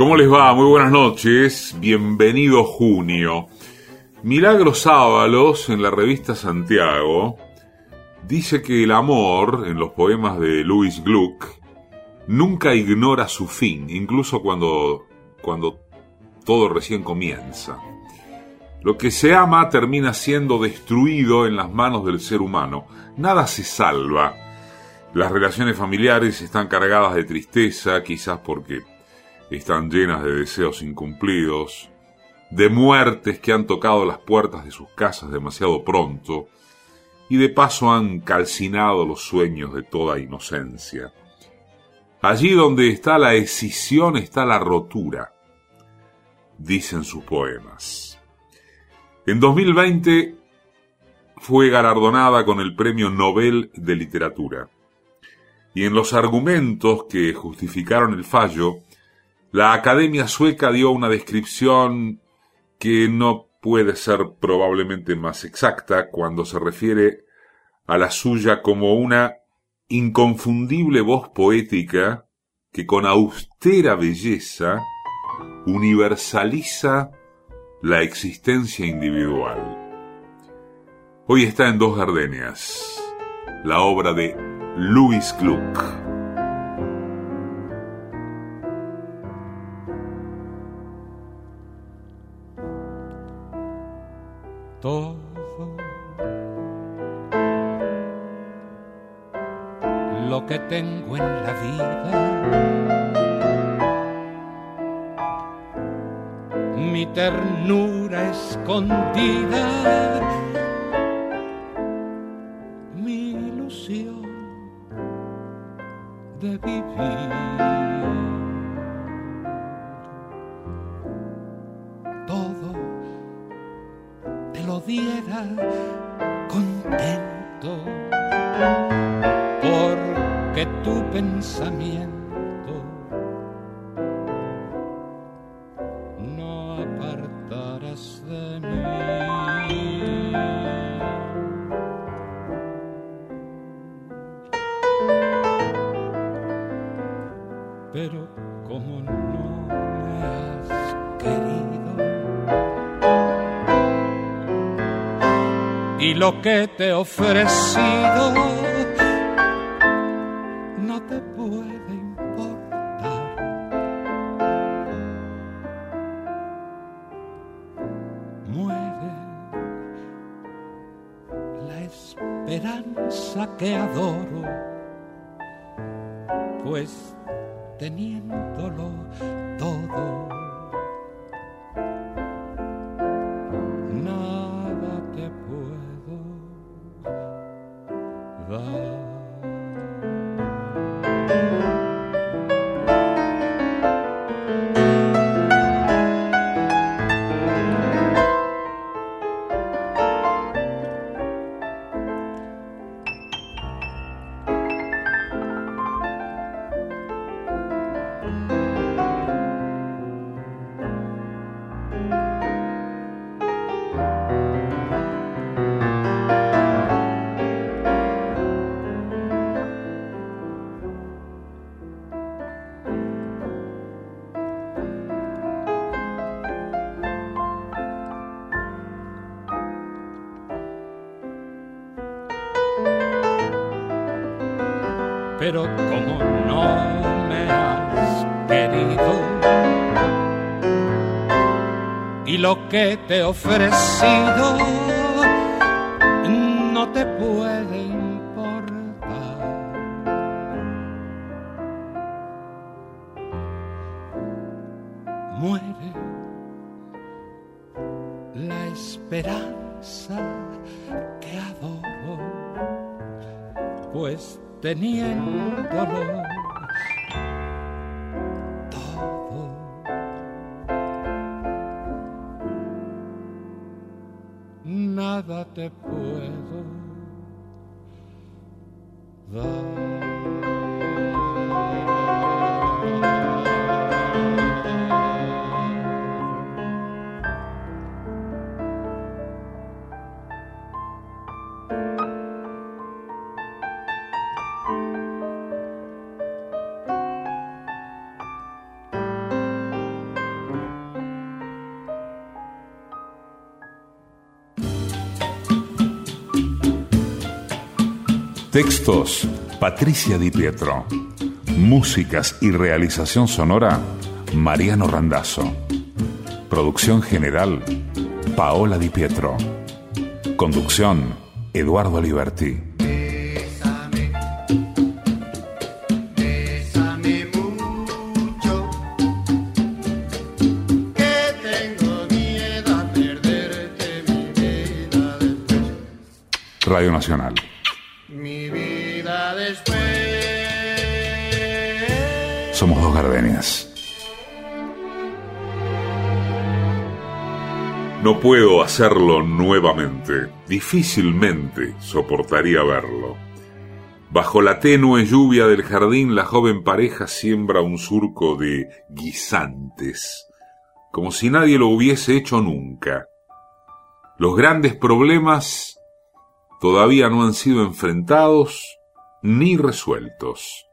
¿Cómo les va? Muy buenas noches. Bienvenido junio. Milagros Ábalos en la revista Santiago dice que el amor, en los poemas de Louis Gluck, nunca ignora su fin, incluso cuando, cuando todo recién comienza. Lo que se ama termina siendo destruido en las manos del ser humano. Nada se salva. Las relaciones familiares están cargadas de tristeza, quizás porque están llenas de deseos incumplidos, de muertes que han tocado las puertas de sus casas demasiado pronto y de paso han calcinado los sueños de toda inocencia. Allí donde está la escisión está la rotura, dicen sus poemas. En 2020 fue galardonada con el Premio Nobel de Literatura. Y en los argumentos que justificaron el fallo, la Academia Sueca dio una descripción que no puede ser probablemente más exacta cuando se refiere a la suya como una inconfundible voz poética que con austera belleza universaliza la existencia individual. Hoy está en Dos Gardenias, la obra de Louis Gluck. Todo. Lo que tengo en la vida, mi ternura escondida, he pero como no me has querido. Y lo que te he ofrecido Textos, Patricia Di Pietro. Músicas y realización sonora, Mariano Randazzo. Producción general, Paola Di Pietro. Conducción, Eduardo Liberti. Radio Nacional. No puedo hacerlo nuevamente. Difícilmente soportaría verlo. Bajo la tenue lluvia del jardín, la joven pareja siembra un surco de guisantes, como si nadie lo hubiese hecho nunca. Los grandes problemas todavía no han sido enfrentados ni resueltos.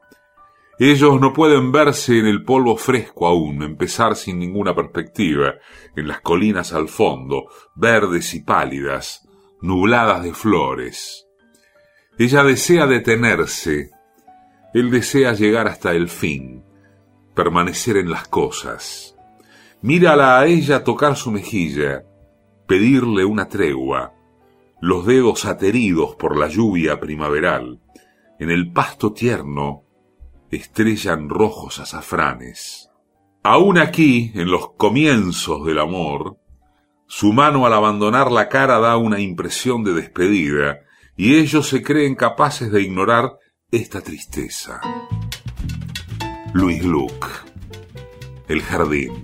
Ellos no pueden verse en el polvo fresco aún, empezar sin ninguna perspectiva, en las colinas al fondo, verdes y pálidas, nubladas de flores. Ella desea detenerse, él desea llegar hasta el fin, permanecer en las cosas. Mírala a ella tocar su mejilla, pedirle una tregua, los dedos ateridos por la lluvia primaveral, en el pasto tierno estrellan rojos azafranes. Aún aquí, en los comienzos del amor, su mano al abandonar la cara da una impresión de despedida, y ellos se creen capaces de ignorar esta tristeza. Luis Luc, El Jardín.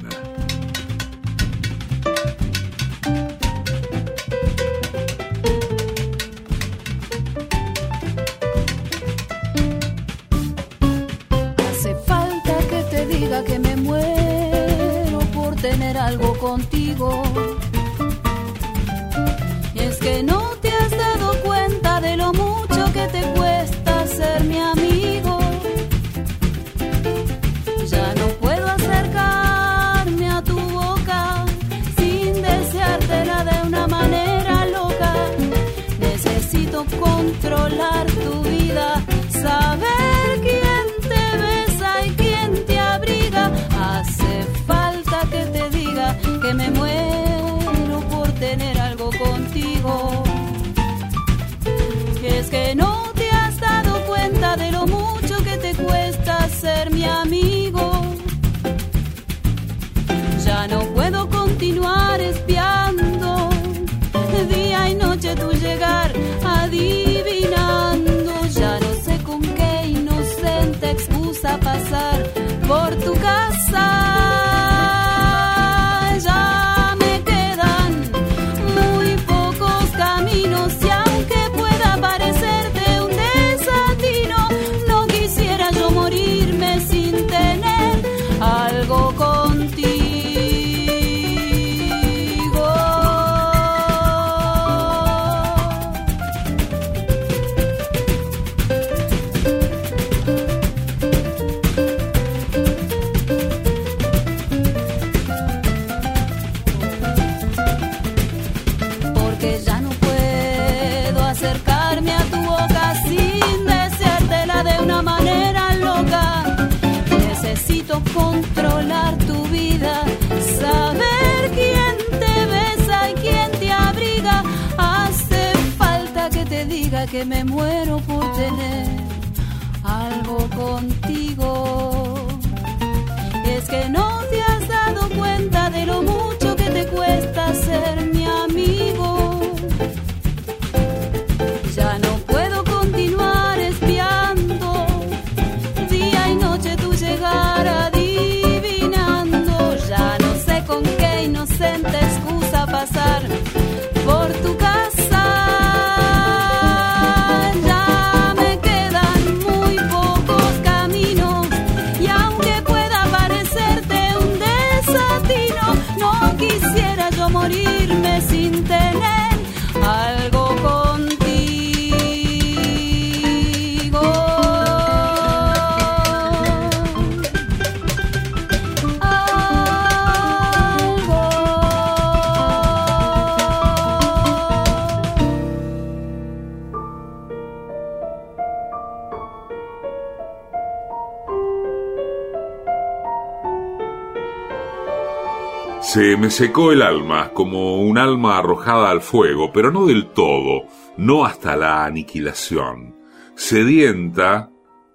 Se me secó el alma como un alma arrojada al fuego, pero no del todo, no hasta la aniquilación. Sedienta,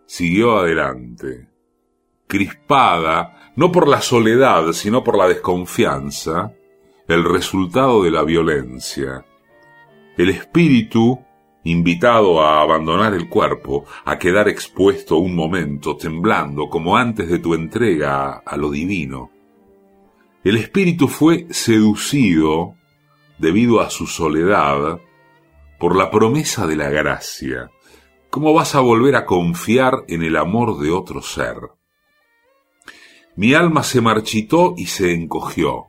siguió adelante. Crispada, no por la soledad, sino por la desconfianza, el resultado de la violencia. El espíritu, invitado a abandonar el cuerpo, a quedar expuesto un momento, temblando como antes de tu entrega a lo divino el espíritu fue seducido, debido a su soledad, por la promesa de la gracia. ¿Cómo vas a volver a confiar en el amor de otro ser? Mi alma se marchitó y se encogió.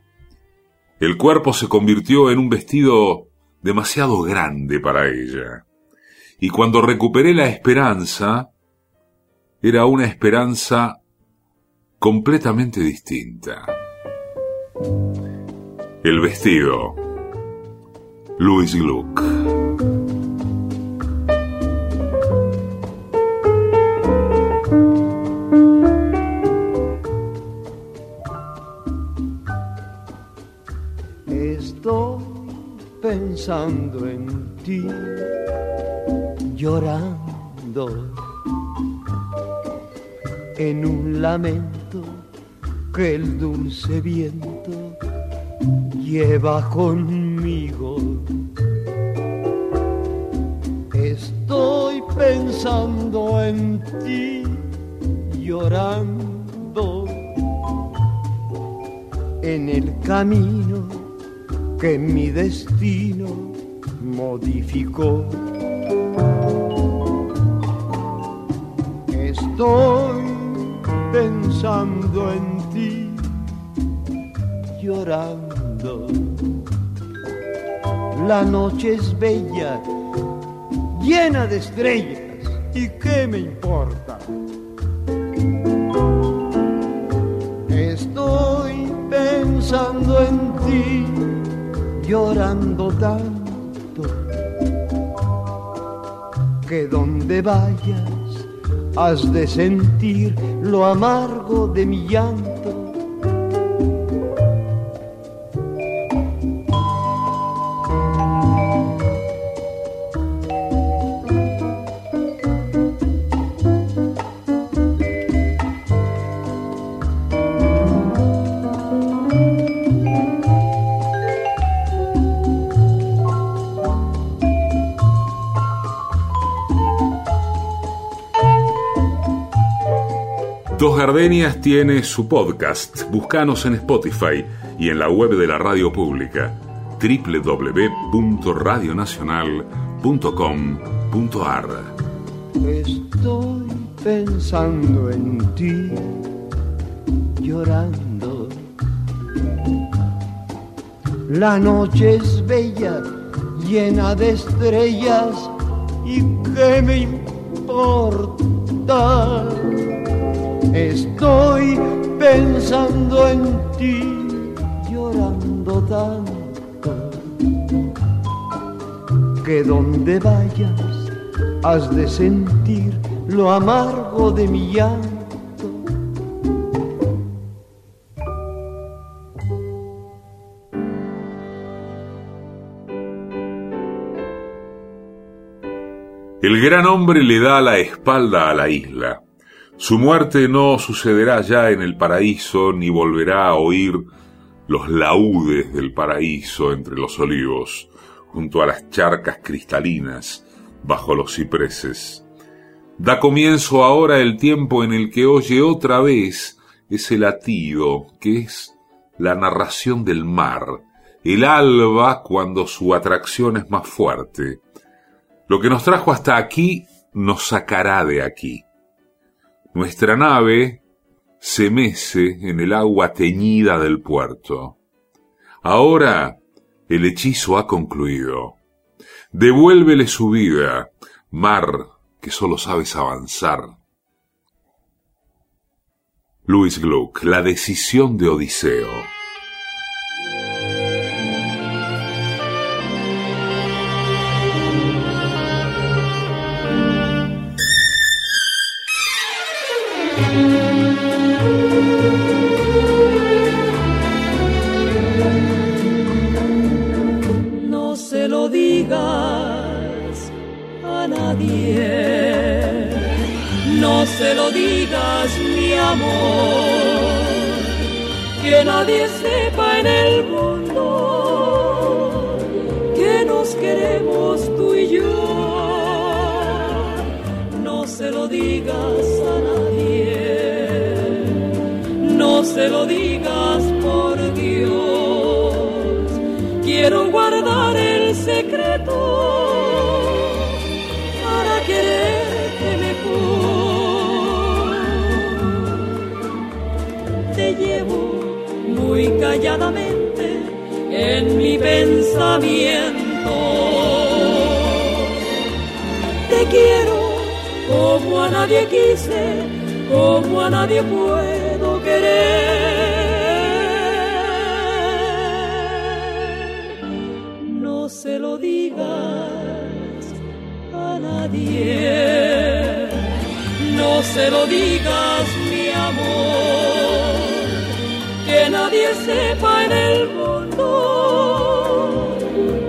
El cuerpo se convirtió en un vestido demasiado grande para ella. Y cuando recuperé la esperanza, era una esperanza completamente distinta. El vestido. Louis Gluck. Estoy pensando en ti, llorando en un lamento que el dulce viento lleva conmigo. Estoy pensando en ti, llorando en el camino que mi destino modificó. Estoy pensando en llorando. La noche es bella, llena de estrellas, ¿y qué me importa? Estoy pensando en ti, llorando tanto, que donde vayas has de sentir lo amargo de mi llanto Gardenias tiene su podcast. Búscanos en Spotify y en la web de la radio pública www.radionacional.com.ar. Estoy pensando en ti, llorando. La noche es bella, llena de estrellas, ¿y qué me importa? Estoy pensando en ti, llorando tanto, que donde vayas has de sentir lo amargo de mi llanto. El gran hombre le da la espalda a la isla su muerte no sucederá ya en el paraíso, ni volverá a oír los laudes del paraíso entre los olivos, junto a las charcas cristalinas, bajo los cipreses. Da comienzo ahora el tiempo en el que oye otra vez ese latido que es la narración del mar, el alba cuando su atracción es más fuerte. Lo que nos trajo hasta aquí nos sacará de aquí. Nuestra nave se mece en el agua teñida del puerto. Ahora el hechizo ha concluido. Devuélvele su vida, mar que solo sabes avanzar. Luis Gluck, la decisión de Odiseo. Que nadie sepa en el mundo que nos queremos tú y yo. No se lo digas a nadie, no se lo digas en mi pensamiento. Te quiero como a nadie quise, como a nadie puedo querer. No se lo digas a nadie, no se lo digas nadie sepa en el mundo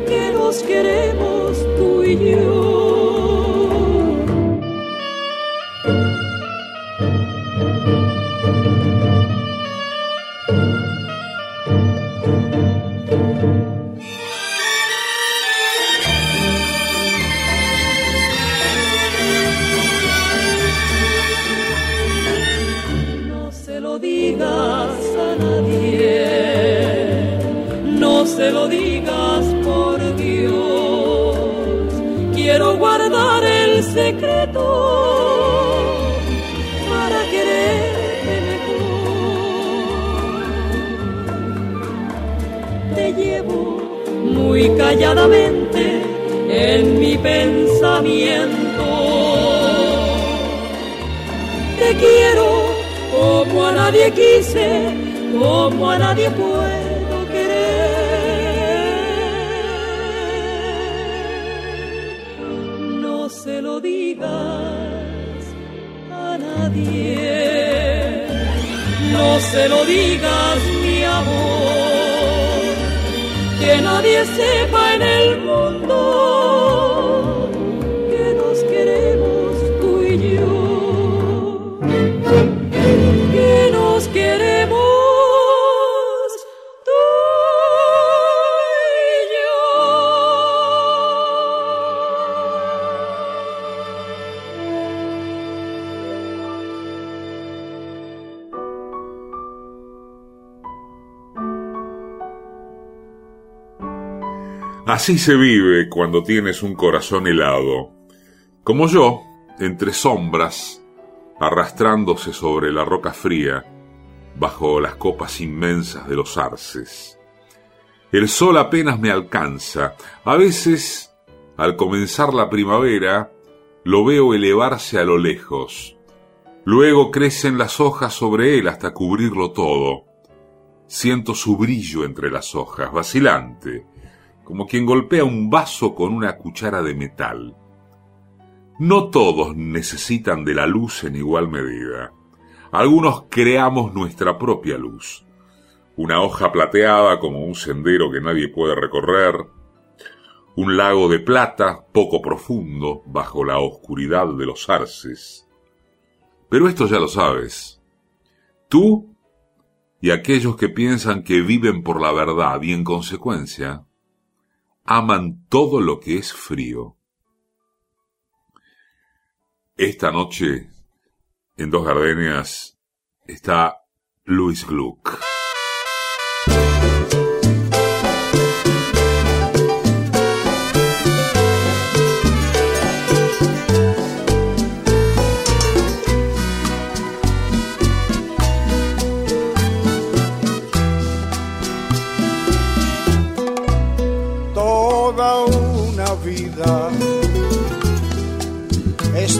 que nos queremos tú y yo. Calladamente en mi pensamiento. Te quiero como a nadie quise, como a nadie puede No se lo digas, mi amor, nadie sepa en el mundo Así se vive cuando tienes un corazón helado, como yo, entre sombras, arrastrándose sobre la roca fría, bajo las copas inmensas de los arces. El sol apenas me alcanza. A veces, al comenzar la primavera, lo veo elevarse a lo lejos. Luego crecen las hojas sobre él hasta cubrirlo todo. Siento su brillo entre las hojas, vacilante, como quien golpea un vaso con una cuchara de metal. No todos necesitan de la luz en igual medida. Algunos creamos nuestra propia luz. Una hoja plateada como un sendero que nadie puede recorrer. Un lago de plata poco profundo bajo la oscuridad de los arces. Pero esto ya lo sabes. Tú y aquellos que piensan que viven por la verdad y en consecuencia aman todo lo que es frío. Esta noche, en Dos Gardenias, está Luis Gluck.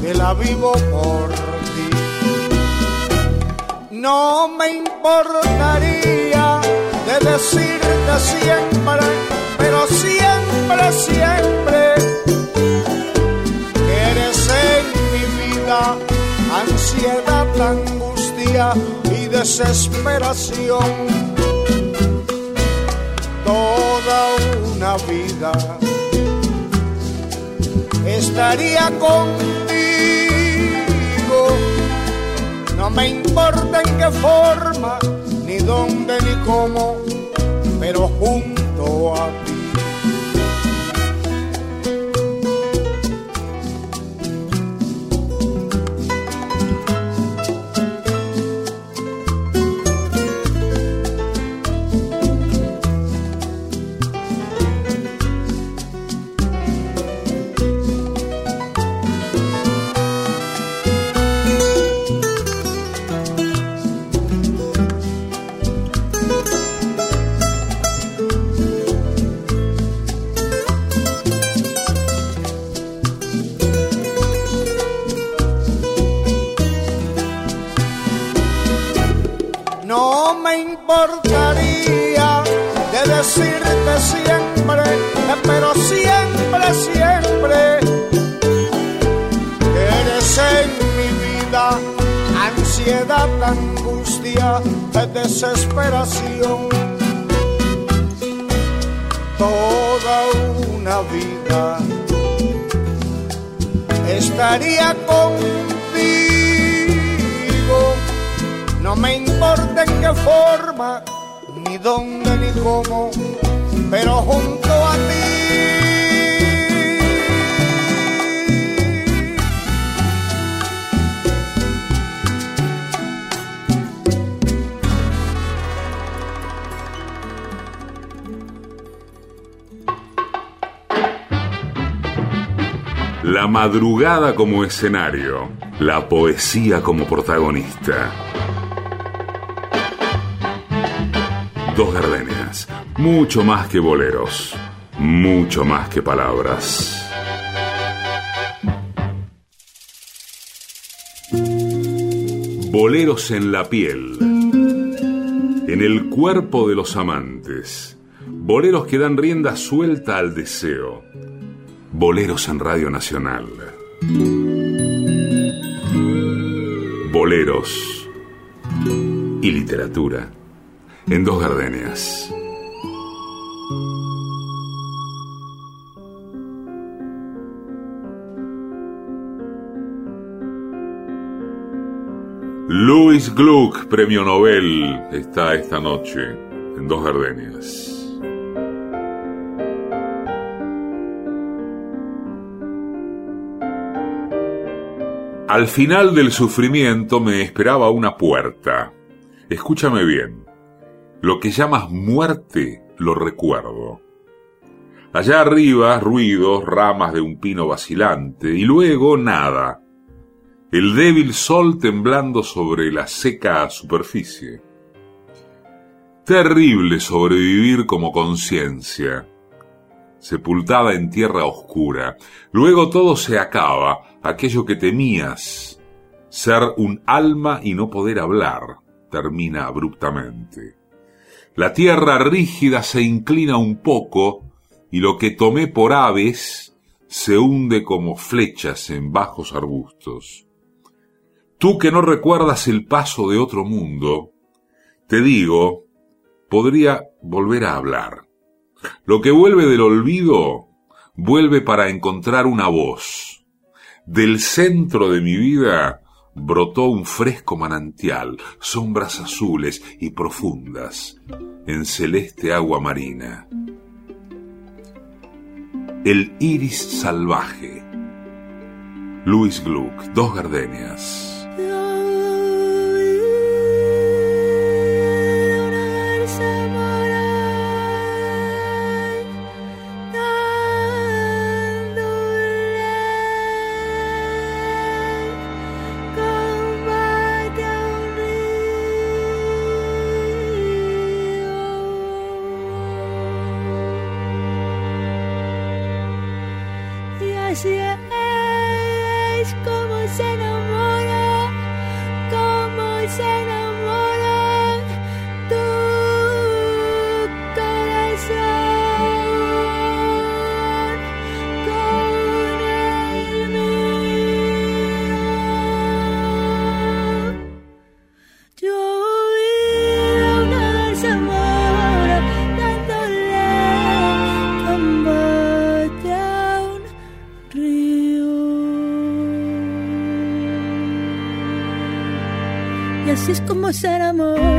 que la vivo por ti. No me importaría de decirte siempre, pero siempre, siempre, que eres en mi vida ansiedad, angustia y desesperación. Toda una vida estaría contigo me importa en qué forma, ni dónde, ni cómo, pero junto a ti. Angustia, desesperación. Toda una vida estaría contigo no me importa en qué forma, ni dónde, ni cómo, pero junto a ti. La madrugada como escenario, la poesía como protagonista. Dos gardenias, mucho más que boleros, mucho más que palabras. Boleros en la piel, en el cuerpo de los amantes, boleros que dan rienda suelta al deseo, boleros en Radio Nacional. Boleros y literatura en dos gardenias. Louis Gluck, premio Nobel, está esta noche en dos gardenias. Al final del sufrimiento me esperaba una puerta. Escúchame bien. Lo que llamas muerte lo recuerdo. Allá arriba, ruidos, ramas de un pino vacilante, y luego nada. El débil sol temblando sobre la seca superficie. Terrible sobrevivir como conciencia, sepultada en tierra oscura. Luego todo se acaba, aquello que temías, ser un alma y no poder hablar, termina abruptamente. La tierra rígida se inclina un poco y lo que tomé por aves se hunde como flechas en bajos arbustos. Tú que no recuerdas el paso de otro mundo, te digo, podría volver a hablar. Lo que vuelve del olvido, vuelve para encontrar una voz. Del centro de mi vida brotó un fresco manantial, sombras azules y profundas, en celeste agua marina. El iris salvaje. Luis Gluck, dos gardenias. desgracia es como se enamora, como se enamora. Y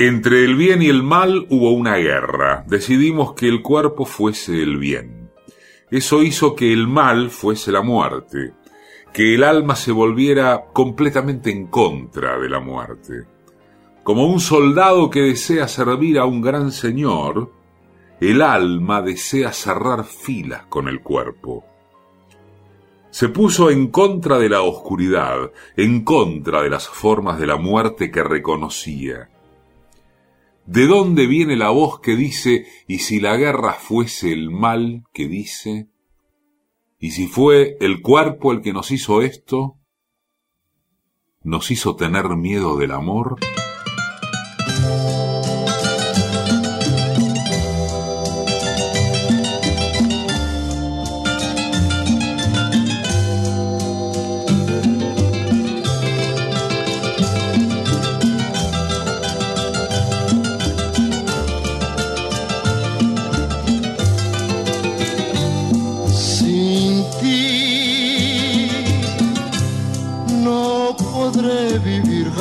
Entre el bien y el mal hubo una guerra. Decidimos que el cuerpo fuese el bien. Eso hizo que el mal fuese la muerte, que el alma se volviera completamente en contra de la muerte. Como un soldado que desea servir a un gran señor, el alma desea cerrar filas con el cuerpo. Se puso en contra de la oscuridad, en contra de las formas de la muerte que reconocía ¿De dónde viene la voz que dice, y si la guerra fuese el mal que dice? ¿Y si fue el cuerpo el que nos hizo esto? ¿Nos hizo tener miedo del amor?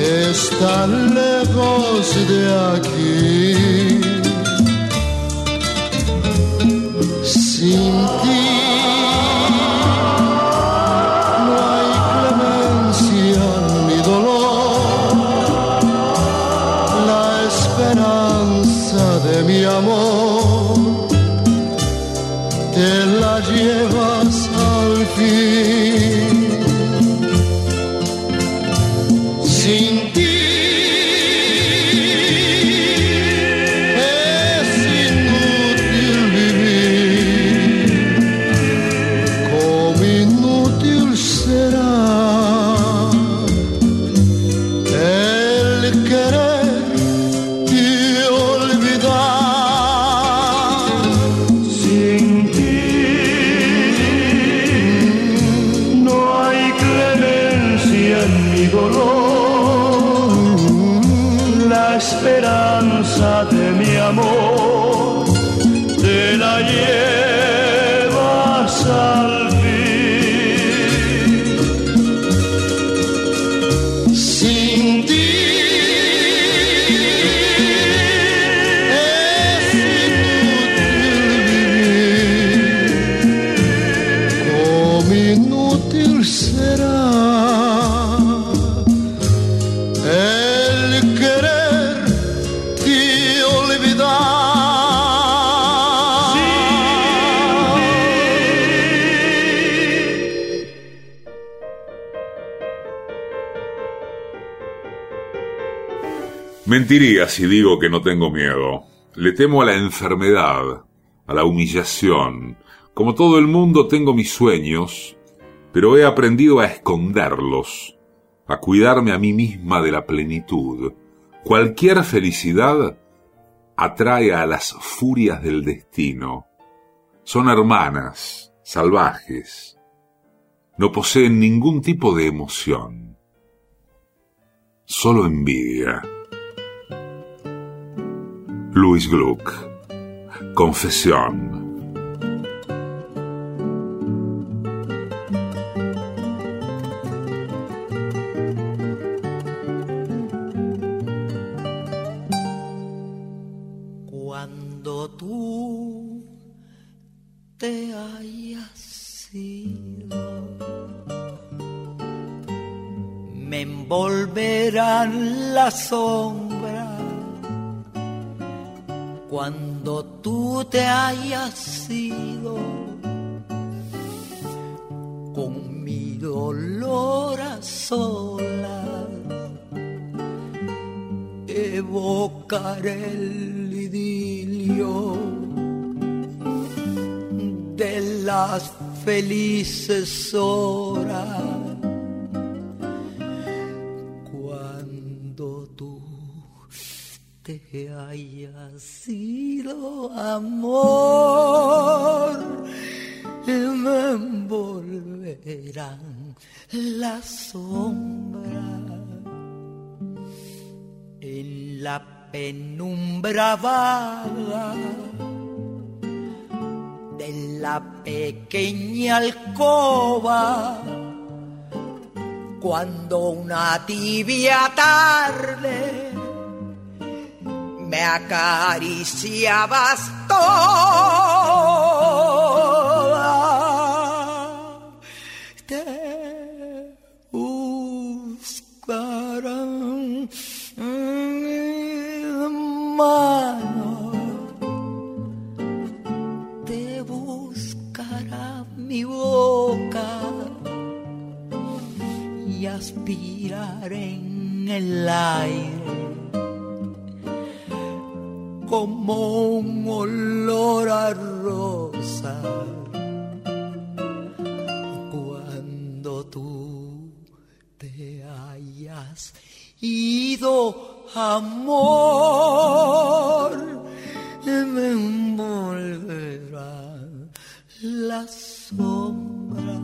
está lejos de aquí. esperanza de mi amor, te la. Mentiría si digo que no tengo miedo. Le temo a la enfermedad, a la humillación. Como todo el mundo tengo mis sueños, pero he aprendido a esconderlos, a cuidarme a mí misma de la plenitud. Cualquier felicidad atrae a las furias del destino. Son hermanas, salvajes. No poseen ningún tipo de emoción. Solo envidia. Luis Gluck. Confesión. Cuando tú te hayas sido, me envolverán las sombras cuando tú te hayas sido con mi dolor a solas evocaré el idilio de las felices horas en la penumbra vaga de la pequeña alcoba cuando una tibia tarde me acariciabas toda. Mano, te buscará mi boca y aspirar en el aire como un olor a rosa cuando tú te hayas ido amor me envolverá la sombra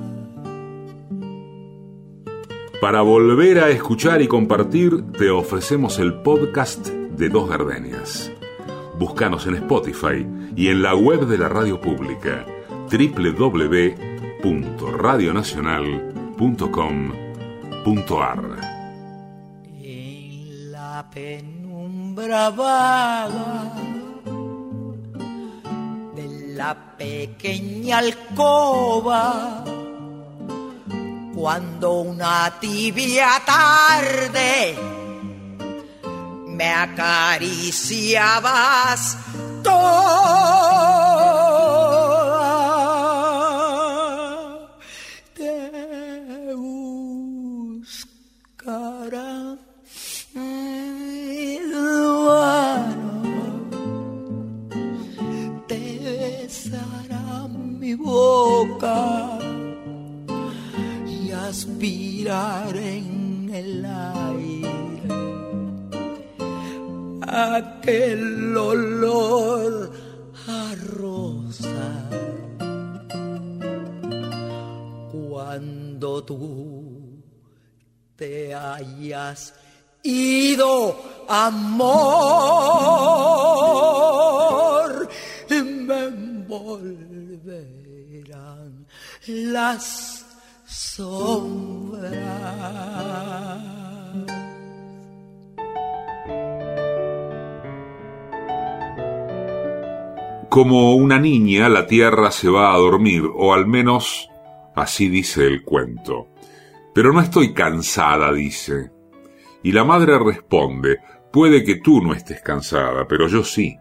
Para volver a escuchar y compartir, te ofrecemos el podcast de Dos Gardenias. Búscanos en Spotify y en la web de la radio pública www.radionacional.com.ar. penumbra vaga de la pequeña alcoba cuando una tibia tarde me acariciabas toda aspirar en el aire. Aquel olor a rosa. Cuando tú te hayas ido amor me envolverán las Como una niña, la tierra se va a dormir, o al menos así dice el cuento. Pero no estoy cansada, dice. Y la madre responde, puede que tú no estés cansada, pero yo sí.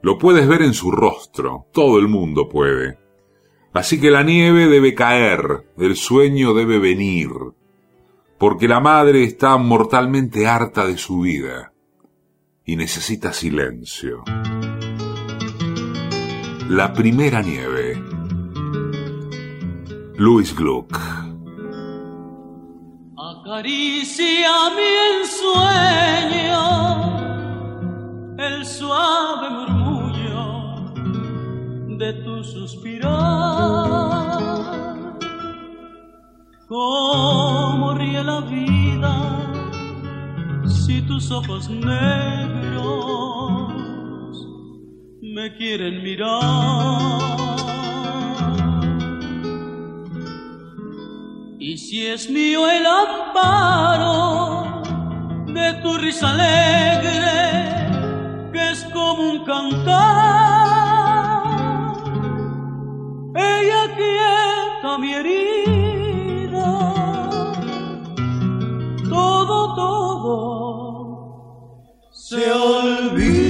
Lo puedes ver en su rostro, todo el mundo puede. Así que la nieve debe caer, el sueño debe venir, porque la madre está mortalmente harta de su vida y necesita silencio. La primera nieve. Louis Gluck. Acaricia mi ensueño, el suave murmullo de tu suspirar. Cómo ríe la vida si tus ojos negros me quieren mirar. Y si es mío el amparo de tu risa alegre, que es como un cantar, ella quieta mi herida, todo, todo se olvida.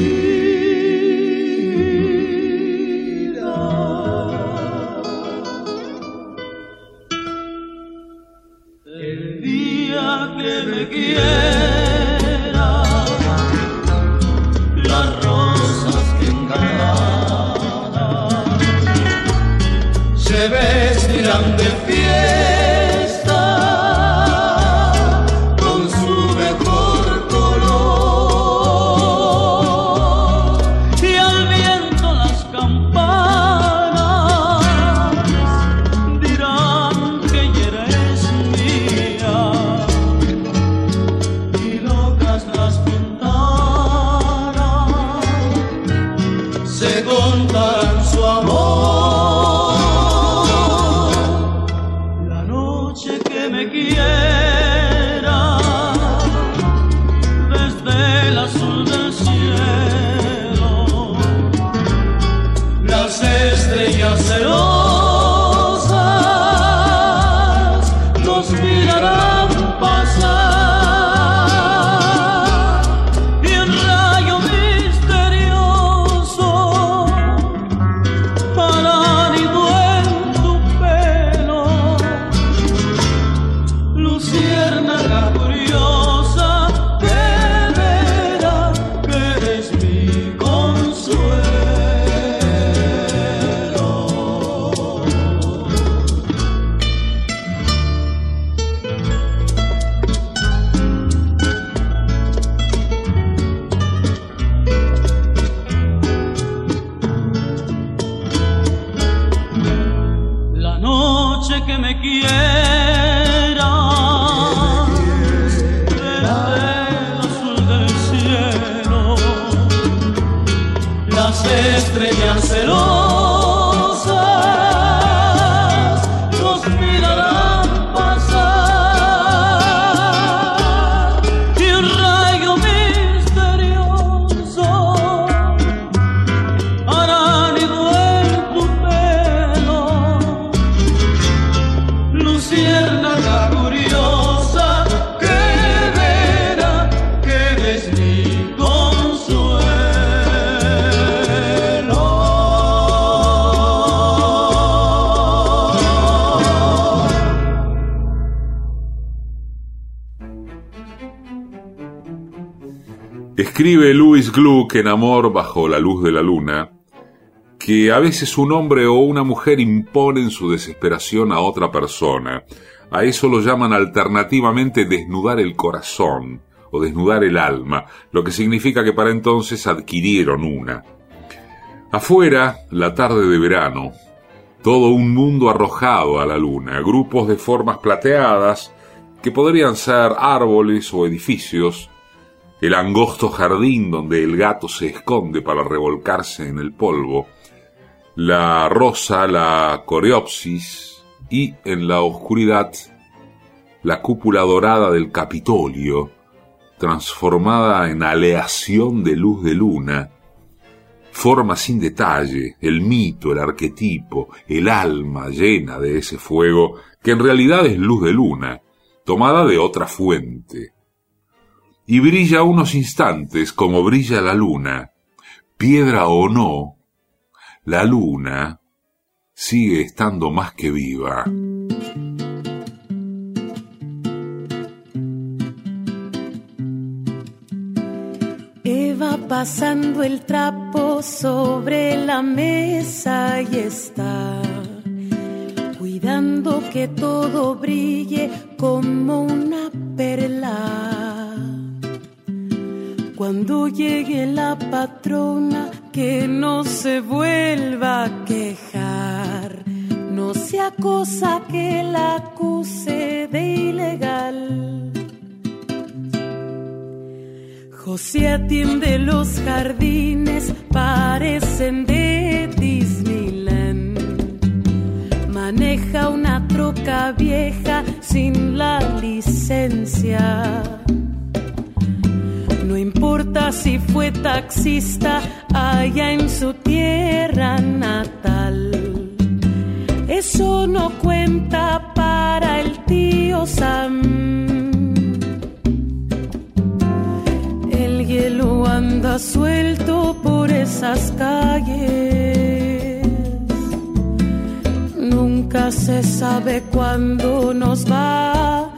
En Amor bajo la luz de la luna que a veces un hombre o una mujer imponen su desesperación a otra persona. A eso lo llaman alternativamente desnudar el corazón o desnudar el alma, lo que significa que para entonces adquirieron una. Afuera, la tarde de verano, todo un mundo arrojado a la luna, grupos de formas plateadas que podrían ser árboles o edificios, el angosto jardín donde el gato se esconde para revolcarse en el polvo, la rosa, la coreopsis y en la oscuridad la cúpula dorada del Capitolio, transformada en aleación de luz de luna, forma sin detalle, el mito, el arquetipo, el alma llena de ese fuego que en realidad es luz de luna, tomada de otra fuente. Y brilla unos instantes como brilla la luna, piedra o no, la luna sigue estando más que viva. Eva pasando el trapo sobre la mesa y está cuidando que todo brille como una perla. Cuando llegue la patrona, que no se vuelva a quejar, no sea cosa que la acuse de ilegal. José atiende los jardines, parecen de Disneyland. Maneja una troca vieja sin la licencia. No importa si fue taxista allá en su tierra natal. Eso no cuenta para el tío Sam. El hielo anda suelto por esas calles. Nunca se sabe cuándo nos va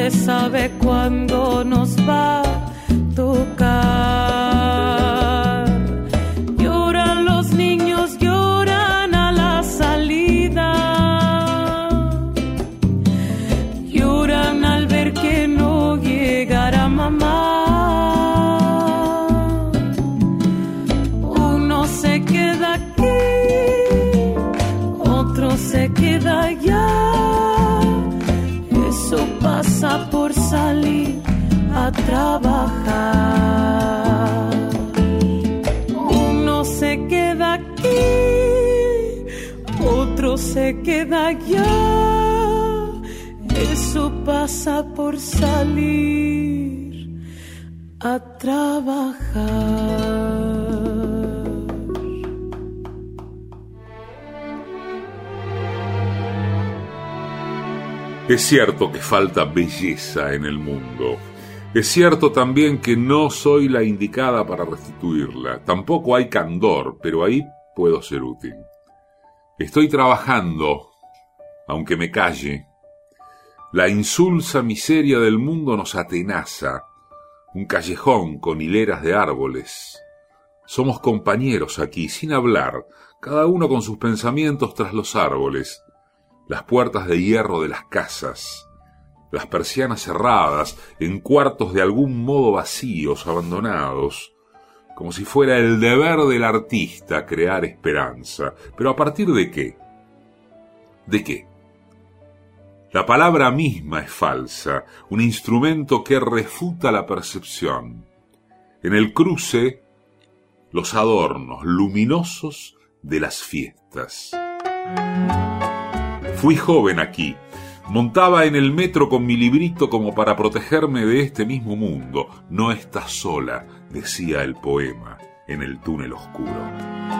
se sabe cuándo nos va trabajar. Uno se queda aquí, otro se queda allá. Eso pasa por salir a trabajar. Es cierto que falta belleza en el mundo. Es cierto también que no soy la indicada para restituirla. Tampoco hay candor, pero ahí puedo ser útil. Estoy trabajando, aunque me calle. La insulsa miseria del mundo nos atenaza. Un callejón con hileras de árboles. Somos compañeros aquí, sin hablar, cada uno con sus pensamientos tras los árboles las puertas de hierro de las casas, las persianas cerradas en cuartos de algún modo vacíos, abandonados, como si fuera el deber del artista crear esperanza. Pero a partir de qué? ¿De qué? La palabra misma es falsa, un instrumento que refuta la percepción. En el cruce, los adornos luminosos de las fiestas. Fui joven aquí. Montaba en el metro con mi librito como para protegerme de este mismo mundo. No estás sola, decía el poema en el túnel oscuro.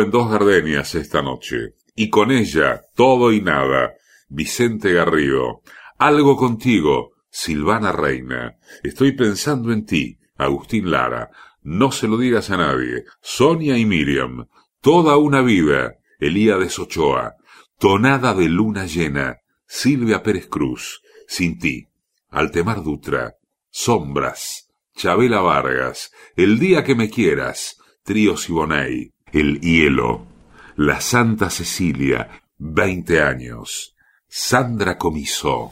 En Dos Gardenias esta noche. Y con ella, todo y nada, Vicente Garrido. Algo contigo, Silvana Reina. Estoy pensando en ti, Agustín Lara. No se lo digas a nadie. Sonia y Miriam. Toda una vida, Elías Ochoa. Tonada de luna llena, Silvia Pérez Cruz. Sin ti, Altemar Dutra. Sombras, Chabela Vargas. El día que me quieras, Trío Siboney, El Hielo, La Santa Cecilia, Veinte años, Sandra Comiso.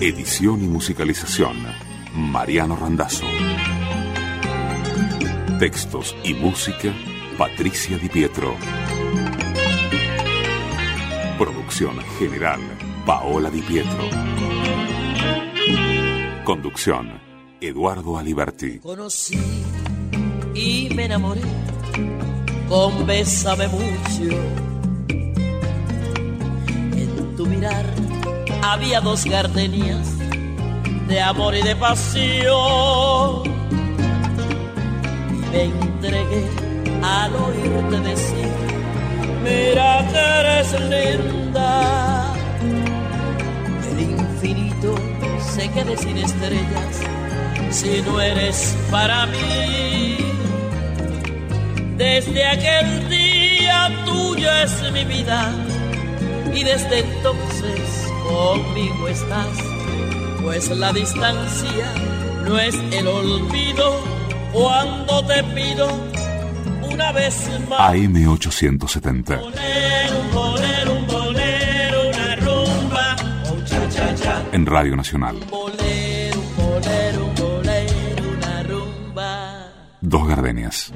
Edición y musicalización, Mariano Randazzo. Textos y música, Patricia Di Pietro. Producción general, Paola Di Pietro. Conducción, Eduardo Aliberti. Y me enamoré con Bésame mucho. En tu mirar había dos gardenias de amor y de pasión. Y me entregué al oírte decir, mira que eres linda. El infinito se quede sin estrellas si no eres para mí. Desde aquel día tuyo es mi vida y desde entonces conmigo estás, pues la distancia no es el olvido cuando te pido una vez más. AM870. Bolero, un bolero, un bolero, una rumba, oh, cha, cha, cha. En Radio Nacional. Bolero, un bolero, un bolero, una rumba. Dos Gardenias.